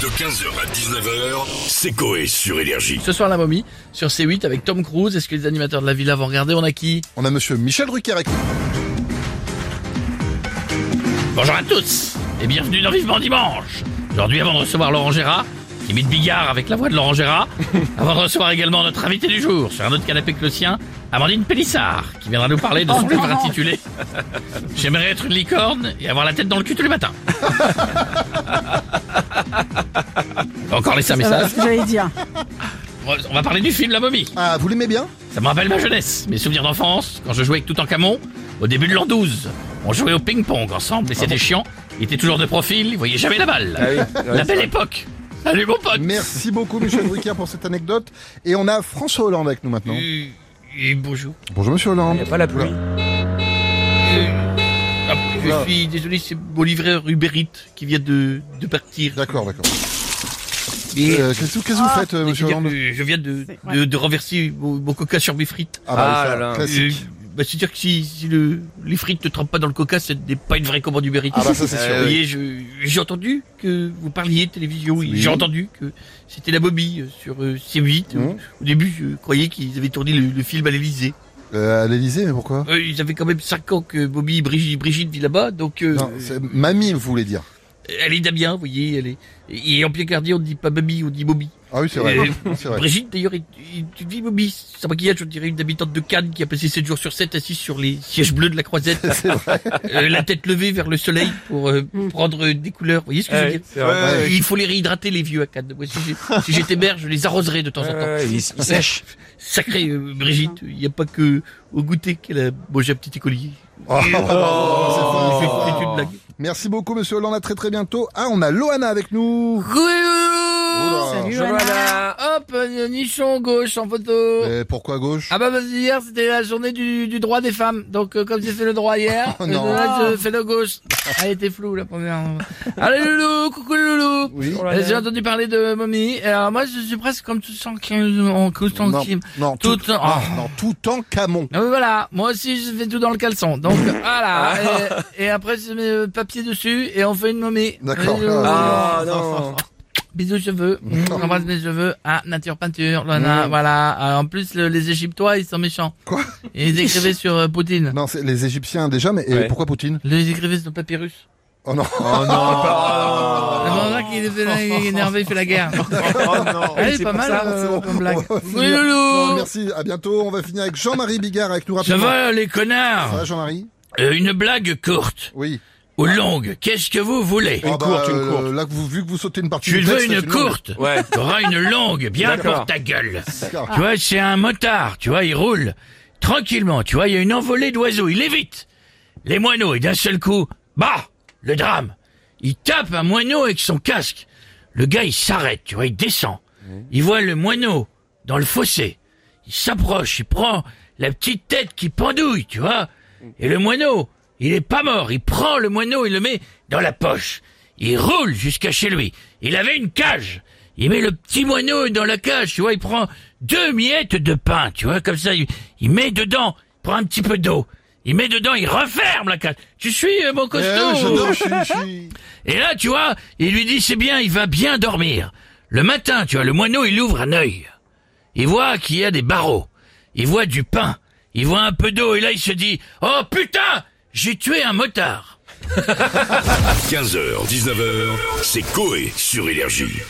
De 15h à 19h, c'est Coé sur Énergie. Ce soir, la momie, sur C8 avec Tom Cruise. Est-ce que les animateurs de la villa vont regarder? On a qui? On a monsieur Michel Drucker avec nous. Bonjour à tous et bienvenue dans Vivement Dimanche. Aujourd'hui, avant de recevoir Laurent Gérard, qui imite Bigard avec la voix de Laurent Gérard, avant de recevoir également notre invité du jour sur un autre canapé que le sien, Amandine Pélissard, qui viendra nous parler de son livre intitulé J'aimerais être une licorne et avoir la tête dans le cul tous les matins. On va Encore laisser un message. J'allais dire. On va parler du film La momie. Ah, vous l'aimez bien? Ça me rappelle ma jeunesse, mes souvenirs d'enfance, quand je jouais avec tout en camon, au début de l'an 12. On jouait au ping-pong ensemble et c'était chiant. Il était toujours de profil, il voyait jamais la balle. la belle époque. Salut mon pote. Merci beaucoup Michel Drucker pour cette anecdote. Et on a François Hollande avec nous maintenant. Euh, et bonjour. Bonjour monsieur Hollande. pas la pluie. Ah, je suis désolé, c'est mon livreur Uber Eats qui vient de, de partir. D'accord, d'accord. Euh, Qu'est-ce que vous faites euh, monsieur je, Hollande viens, je viens de, de, de renverser mon, mon coca sur mes frites. Ah, bah, Ah là classique. Euh, bah, c'est-à-dire que si, si le, les frites ne trempent pas dans le coca, ce n'est pas une vraie commande Uber Eats. Ah bah ça c'est Euh, sûr. Vous oui. voyez, j'ai entendu que vous parliez de télévision, oui. J'ai entendu que c'était la Bobby euh, sur euh, C8. Euh, Mhm. Au début, je croyais qu'ils avaient tourné le, le film à l'Elysée. Euh, à l'Elysée, mais pourquoi? Euh, ils avaient quand même 5 ans que Bobby et Brigitte, Brigitte vit là-bas, donc euh, Non, c'est mamie, vous voulez dire? Elle est Damien, vous voyez, elle est... Et en Picardy, on ne dit pas Bobby, on dit Bobby. Ah oui, c'est vrai. Euh, C'est vrai. Brigitte, d'ailleurs, tu dis Bobby, sans maquillage, on dirait une habitante de Cannes qui a passé 7 jours sur 7 assise sur les sièges bleus de la croisette, Euh, la tête levée vers le soleil pour euh, prendre euh, des couleurs. Vous voyez ce que je veux dire. Euh, Il faut les réhydrater les vieux à Cannes. Moi, si si j'étais maire, je les arroserais de temps en temps. Ouais, il, il sèche. Sacré euh, Brigitte, il n'y a pas que au goûter qu'elle a mangé un petit écolier. Oh, C'est oh. Merci beaucoup monsieur Hollande, à très très bientôt. Ah, on a Loana avec nous. Salut. Hop, nichon gauche en photo. Et pourquoi gauche? Ah bah parce que hier c'était la journée du, du droit des femmes. Donc euh, comme j'ai fait le droit hier, Oh euh, non. là, je fais le gauche. Ah, elle était floue la première. Allez loulou, coucou loulou. Oui. Euh, J'ai entendu parler de momie. Alors moi je suis presque comme tout en en tout en Non, kim. non, Tout tout, en- non, ah. non, tout en camon. Ah, voilà, moi aussi je fais tout dans le caleçon. Donc voilà. Et, et après je mets le papier dessus et on fait une momie. D'accord. Loulou. Ah non. Bisous cheveux. J'embrasse mes cheveux. Ah, nature peinture. Voilà. voilà. Ah, en plus, le- les Égyptois, ils sont méchants. Quoi Ils écrivaient sur euh, Poutine. Non, c'est les Égyptiens déjà, mais et Ouais. pourquoi Poutine Les écrivaient sur le papyrus. Oh non. Oh non. C'est pour ça qu'il est il est énervé, il fait la guerre. Oh non. Allez, C'est pas pour mal ça. euh, c'est bon. comme blague. On va Oui, finir. loulou. Merci, à bientôt. On va finir avec Jean-Marie Bigard avec nous Ça rapidement. va, les Ça connards va, Jean-Marie Euh, Une blague courte Oui. Ou longue, qu'est-ce que vous voulez Ah bah, courte, une euh, courte. Là, vous, vu que vous sautez une partie Tu veux une courte Ouais. T'auras une longue, bien pour ta gueule. D'accord. Tu vois, c'est un motard, tu vois, il roule tranquillement, tu vois, il y a une envolée d'oiseaux, il évite les moineaux et d'un seul coup, bah, le drame. Il tape un moineau avec son casque. Le gars, il s'arrête, tu vois, il descend. Il voit le moineau dans le fossé. Il s'approche, il prend la petite tête qui pendouille, tu vois. Et le moineau, il est pas mort. Il prend le moineau, il le met dans la poche. Il roule jusqu'à chez lui. Il avait une cage. Il met le petit moineau dans la cage, tu vois. Il prend deux miettes de pain, tu vois, comme ça. Il, il met dedans, il prend un petit peu d'eau. Il met dedans, il referme la cage. Tu suis, euh, mon Eh, costaud j'adore, je suis, je suis- et là, tu vois, il lui dit c'est bien, il va bien dormir. Le matin, tu vois, le moineau, il ouvre un œil. Il voit qu'il y a des barreaux. Il voit du pain. Il voit un peu d'eau et là, il se dit oh putain, j'ai tué un motard. 15h, 19h, c'est Coé sur Énergie.